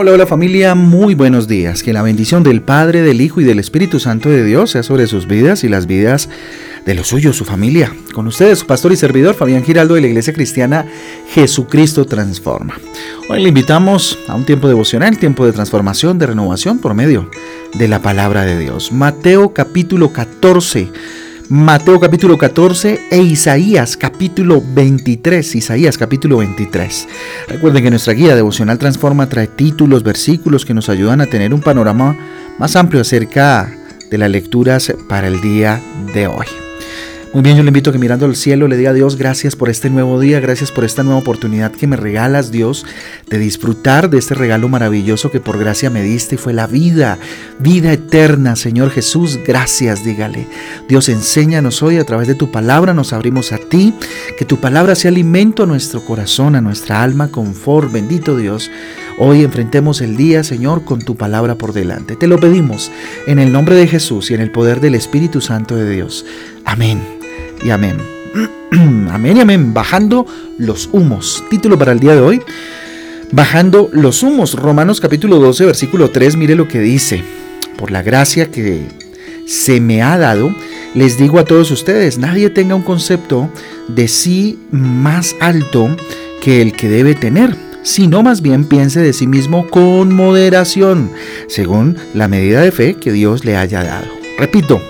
Hola, hola familia, muy buenos días. Que la bendición del Padre, del Hijo y del Espíritu Santo de Dios sea sobre sus vidas y las vidas de los suyos, su familia. Con ustedes, su pastor y servidor Fabián Giraldo de la Iglesia Cristiana Jesucristo Transforma. Hoy le invitamos a un tiempo devocional, tiempo de transformación, de renovación por medio de la palabra de Dios. Mateo capítulo 14 Mateo capítulo 14 e Isaías capítulo 23. Isaías capítulo 23. Recuerden que nuestra guía devocional Transforma trae títulos, versículos que nos ayudan a tener un panorama más amplio acerca de las lecturas para el día de hoy. Muy bien, yo le invito a que mirando al cielo le diga a Dios gracias por este nuevo día, gracias por esta nueva oportunidad que me regalas Dios de disfrutar de este regalo maravilloso que por gracia me diste y fue la vida, vida eterna, Señor Jesús, gracias, dígale. Dios, enséñanos hoy a través de tu palabra, nos abrimos a ti, que tu palabra sea alimento a nuestro corazón, a nuestra alma, confort, bendito Dios. Hoy enfrentemos el día, Señor, con tu palabra por delante. Te lo pedimos en el nombre de Jesús y en el poder del Espíritu Santo de Dios. Amén y amén. amén y amén. Bajando los humos. Título para el día de hoy. Bajando los humos. Romanos capítulo 12, versículo 3. Mire lo que dice. Por la gracia que se me ha dado, les digo a todos ustedes, nadie tenga un concepto de sí más alto que el que debe tener, sino más bien piense de sí mismo con moderación, según la medida de fe que Dios le haya dado. Repito,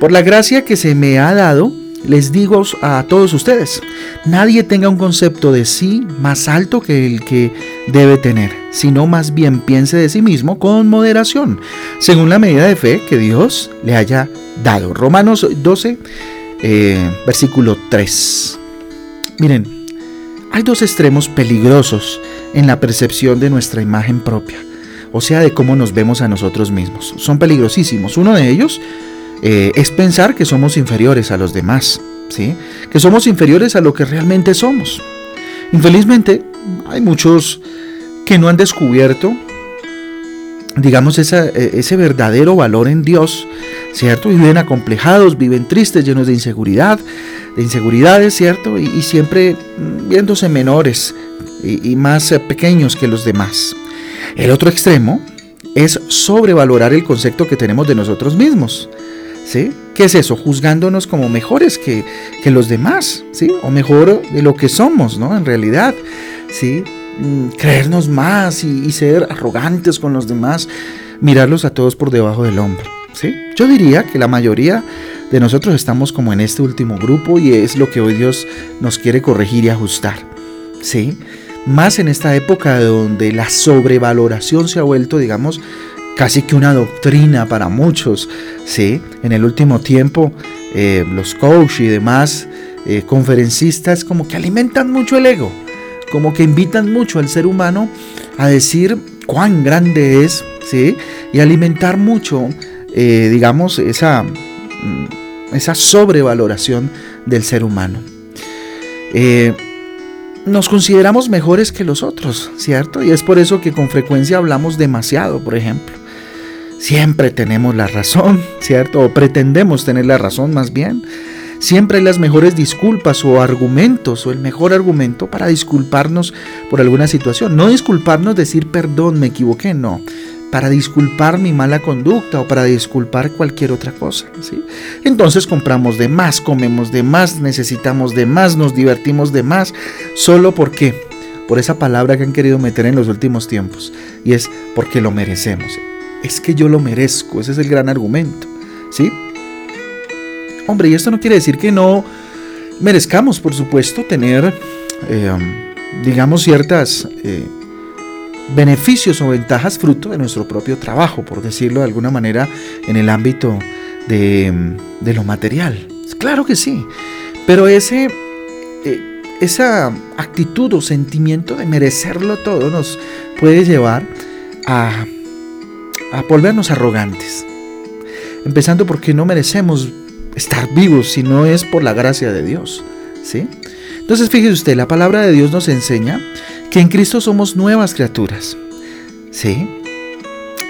por la gracia que se me ha dado, les digo a todos ustedes, nadie tenga un concepto de sí más alto que el que debe tener, sino más bien piense de sí mismo con moderación, según la medida de fe que Dios le haya dado. Romanos 12, eh, versículo 3. Miren, hay dos extremos peligrosos en la percepción de nuestra imagen propia, o sea, de cómo nos vemos a nosotros mismos. Son peligrosísimos. Uno de ellos eh, es pensar que somos inferiores a los demás, ¿sí? que somos inferiores a lo que realmente somos. Infelizmente, hay muchos que no han descubierto, digamos, e, ese verdadero valor en Dios, ¿cierto? Viven acomplejados, viven tristes, llenos de inseguridad, de inseguridades, ¿cierto? Y, siempre viéndose menores y, y más eh, pequeños que los demás. El otro extremo es sobrevalorar el concepto que tenemos de nosotros mismos. ¿Sí? ¿Qué es eso? Juzgándonos como mejores que, los demás, ¿sí? O mejor de lo que somos, ¿no? En realidad, ¿sí? Mm, creernos más y, ser arrogantes con los demás, mirarlos a todos por debajo del hombro, ¿sí? Yo diría que la mayoría de nosotros estamos como en este último grupo y es lo que hoy Dios nos quiere corregir y ajustar, ¿sí? Más en esta época donde la sobrevaloración se ha vuelto, digamos, casi que una doctrina para muchos. ¿sí? En el último tiempo, eh, los coaches y demás eh, conferencistas como que alimentan mucho el ego, como que invitan mucho al ser humano a decir cuán grande es, ¿sí? y alimentar mucho, eh, digamos, esa, mm, esa sobrevaloración del ser humano. nos consideramos mejores que los otros, ¿cierto? Y es por eso que con frecuencia hablamos demasiado, por ejemplo siempre tenemos la razón, ¿cierto? O pretendemos tener la razón más bien. Siempre hay las mejores disculpas o argumentos o el mejor argumento para disculparnos por alguna situación. No disculparnos, decir perdón, me equivoqué, no. Para disculpar mi mala conducta o para disculpar cualquier otra cosa. ¿sí? Entonces compramos de más, comemos de más, necesitamos de más, nos divertimos de más. ¿Solo porque Por esa palabra que han querido meter en los últimos tiempos. Y es porque lo merecemos es que yo lo merezco, ese es el gran argumento, ¿sí? Hombre, y esto no quiere decir que no merezcamos, por supuesto, tener, eh, digamos, ciertas eh, beneficios o ventajas fruto de nuestro propio trabajo, por decirlo de alguna manera, en el ámbito de, lo material. Claro que sí, pero ese, eh, esa actitud o sentimiento de merecerlo todo nos puede llevar a a volvernos arrogantes. Empezando porque no merecemos estar vivos si no es por la gracia de Dios. ¿sí? Entonces fíjese usted, la palabra de Dios nos enseña que en Cristo somos nuevas criaturas. ¿sí?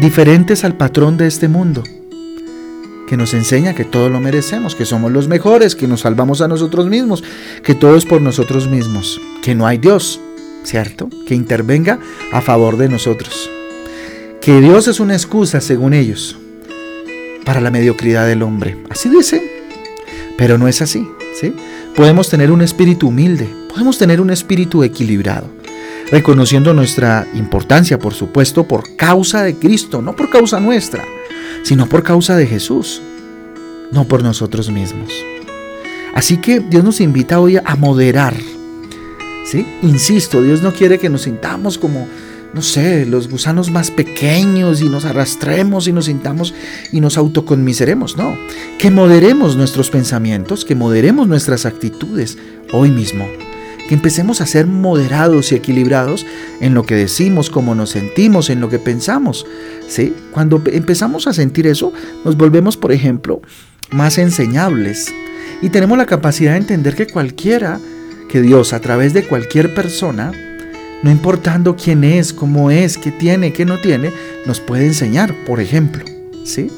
Diferentes al patrón de este mundo. Que nos enseña que todo lo merecemos, que somos los mejores, que nos salvamos a nosotros mismos, que todo es por nosotros mismos, que no hay Dios. ¿cierto? Que intervenga a favor de nosotros. Que Dios es una excusa, según ellos, para la mediocridad del hombre. Así dicen, pero no es así, ¿sí? Podemos tener un espíritu humilde, podemos tener un espíritu equilibrado, reconociendo nuestra importancia, por supuesto, por causa de Cristo, no por causa nuestra, sino por causa de Jesús, no por nosotros mismos. Así que Dios nos invita hoy a moderar. ¿sí? Insisto, Dios no quiere que nos sintamos como no sé, los gusanos más pequeños y nos arrastremos y nos sintamos y nos autoconmiseremos. No, que moderemos nuestros pensamientos, que moderemos nuestras actitudes hoy mismo. Que empecemos a ser moderados y equilibrados en lo que decimos, cómo nos sentimos, en lo que pensamos. ¿sí? Cuando empezamos a sentir eso, nos volvemos, por ejemplo, más enseñables y tenemos la capacidad de entender que cualquiera, que Dios a través de cualquier persona, no importando quién es, cómo es, qué tiene, qué no tiene, nos puede enseñar, por ejemplo. ¿sí?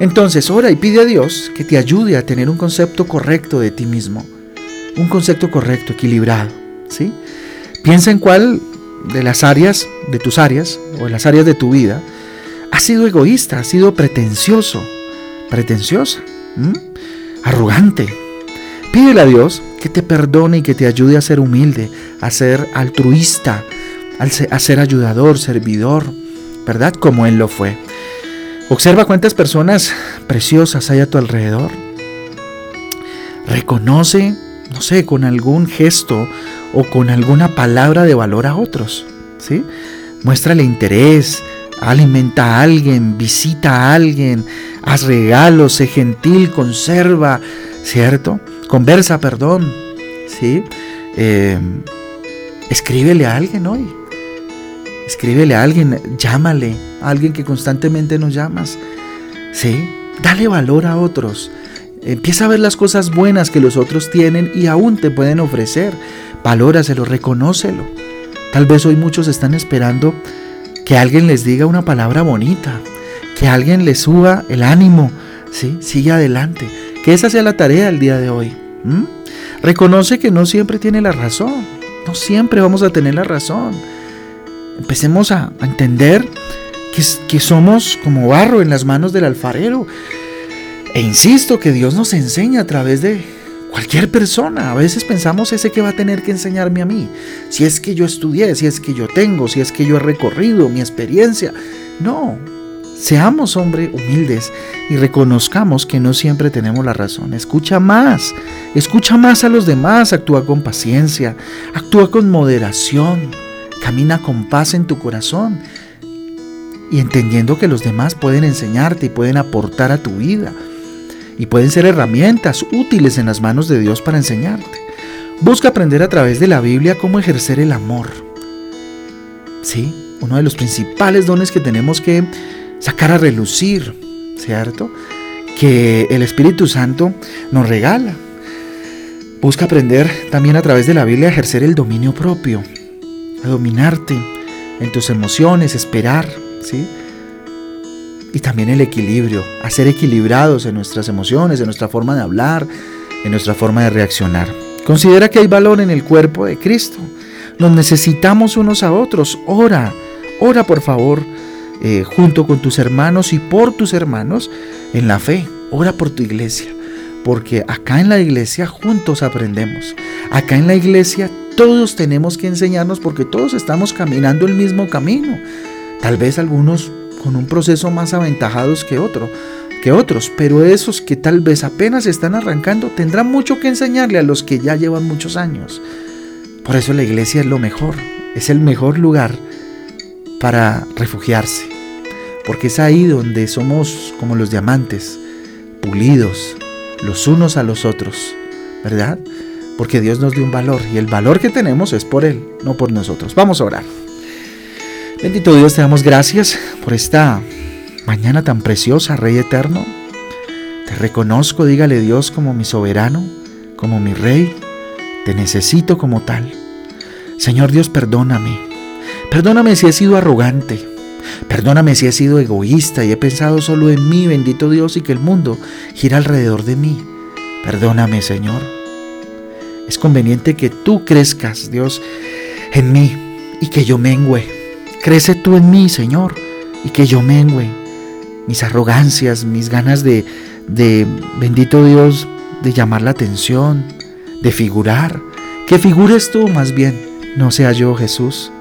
Entonces, ora y pide a Dios que te ayude a tener un concepto correcto de ti mismo, un concepto correcto, equilibrado. ¿sí? Piensa en cuál de las áreas, de tus áreas, o en las áreas de tu vida, has sido egoísta, has sido pretencioso, pretenciosa, arrogante. Pídele a Dios que te perdone y que te ayude a ser humilde, a ser altruista, a ser ayudador, servidor, ¿verdad? Como Él lo fue. Observa cuántas personas preciosas hay a tu alrededor. Reconoce, no sé, con algún gesto o con alguna palabra de valor a otros, ¿sí? Muéstrale interés, alimenta a alguien, visita a alguien, haz regalos, sé gentil, conserva, ¿cierto? Conversa, perdón, ¿sí? Eh, escríbele a alguien hoy. Escríbele a alguien, llámale a alguien que constantemente nos llamas. ¿Sí? Dale valor a otros. Empieza a ver las cosas buenas que los otros tienen y aún te pueden ofrecer. Valóraselo, reconócelo. Tal vez hoy muchos están esperando que alguien les diga una palabra bonita, que alguien les suba el ánimo, ¿sí? Sigue adelante. Que esa sea la tarea del día de hoy. Reconoce que no siempre tiene la razón. No siempre vamos a tener la razón. Empecemos a, entender que, que somos como barro en las manos del alfarero. E insisto que Dios nos enseña a través de cualquier persona. A veces pensamos ese que va a tener que enseñarme a mí. Si es que yo estudié, si es que yo tengo, si es que yo he recorrido mi experiencia. No, Seamos, hombre, humildes y reconozcamos que no siempre tenemos la razón. Escucha más, escucha más a los demás, actúa con paciencia, actúa con moderación, camina con paz en tu corazón y entendiendo que los demás pueden enseñarte y pueden aportar a tu vida y pueden ser herramientas útiles en las manos de Dios para enseñarte. Busca aprender a través de la Biblia cómo ejercer el amor. Sí, uno de los principales dones que tenemos que sacar a relucir, ¿cierto? Que el Espíritu Santo nos regala. Busca aprender también a través de la Biblia a ejercer el dominio propio, a dominarte en tus emociones, esperar, ¿sí? Y también el equilibrio, a ser equilibrados en nuestras emociones, en nuestra forma de hablar, en nuestra forma de reaccionar. Considera que hay valor en el cuerpo de Cristo. Nos necesitamos unos a otros. Ora, ora por favor eh, junto con tus hermanos y por tus hermanos en la fe. Ora por tu iglesia, porque acá en la iglesia juntos aprendemos. Acá en la iglesia todos tenemos que enseñarnos porque todos estamos caminando el mismo camino. Tal vez algunos con un proceso más aventajados que otro, que otros, pero esos que tal vez apenas están arrancando tendrán mucho que enseñarle a los que ya llevan muchos años. Por eso la iglesia es lo mejor, es el mejor lugar para refugiarse, porque es ahí donde somos como los diamantes, pulidos los unos a los otros, ¿verdad? Porque Dios nos dio un valor y el valor que tenemos es por Él, no por nosotros. Vamos a orar. Bendito Dios, te damos gracias por esta mañana tan preciosa, Rey eterno. Te reconozco, dígale Dios, como mi soberano, como mi Rey. Te necesito como tal. Señor Dios, perdóname Perdóname si he sido arrogante. Perdóname si he sido egoísta y he pensado solo en mí, bendito Dios, y que el mundo gira alrededor de mí. Perdóname, Señor. Es conveniente que tú crezcas, Dios, en mí y que yo mengüe. Crece tú en mí, Señor, y que yo mengüe. Mis arrogancias, mis ganas de, de, bendito Dios, de llamar la atención, de figurar. Que figures tú más bien, no sea yo Jesús.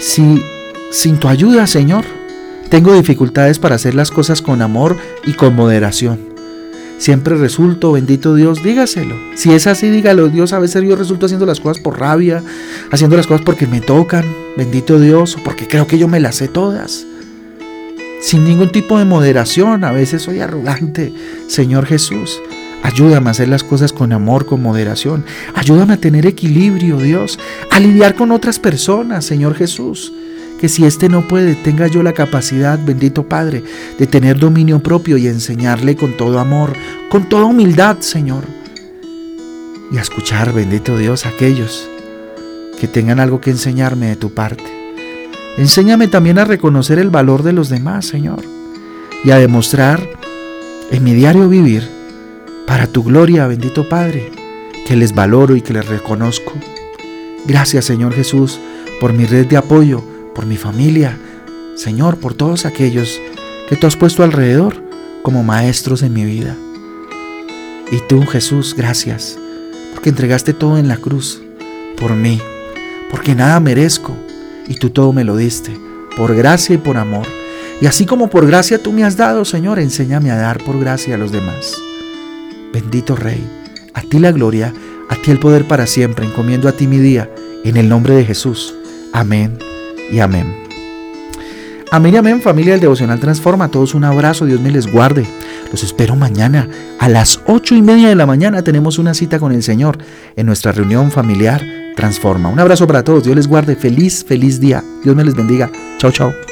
Si sin tu ayuda, Señor, tengo dificultades para hacer las cosas con amor y con moderación. Siempre resulto, bendito Dios, dígaselo. Si es así, dígalo, Dios, a veces yo resulto haciendo las cosas por rabia, haciendo las cosas porque me tocan, bendito Dios, o porque creo que yo me las sé todas. Sin ningún tipo de moderación, a veces soy arrogante, Señor Jesús. Ayúdame a hacer las cosas con amor, con moderación. Ayúdame a tener equilibrio, Dios. A lidiar con otras personas, Señor Jesús. Que si éste no puede, tenga yo la capacidad, bendito Padre, de tener dominio propio y enseñarle con todo amor, con toda humildad, Señor. Y a escuchar, bendito Dios, a aquellos que tengan algo que enseñarme de tu parte. Enséñame también a reconocer el valor de los demás, Señor. Y a demostrar en mi diario vivir para tu gloria, bendito Padre, que les valoro y que les reconozco. Gracias Señor Jesús por mi red de apoyo, por mi familia, Señor, por todos aquellos que tú has puesto alrededor como maestros en mi vida. Y tú Jesús, gracias, porque entregaste todo en la cruz por mí, porque nada merezco y tú todo me lo diste, por gracia y por amor. Y así como por gracia tú me has dado, Señor, enséñame a dar por gracia a los demás. Bendito Rey, a ti la gloria, a ti el poder para siempre, encomiendo a ti mi día, en el nombre de Jesús. Amén y amén. Amén y amén, familia del Devocional Transforma. A todos un abrazo, Dios me les guarde. Los espero mañana a las ocho y media de la mañana. Tenemos una cita con el Señor en nuestra reunión familiar Transforma. Un abrazo para todos, Dios les guarde. Feliz, feliz día. Dios me les bendiga. Chao, chao.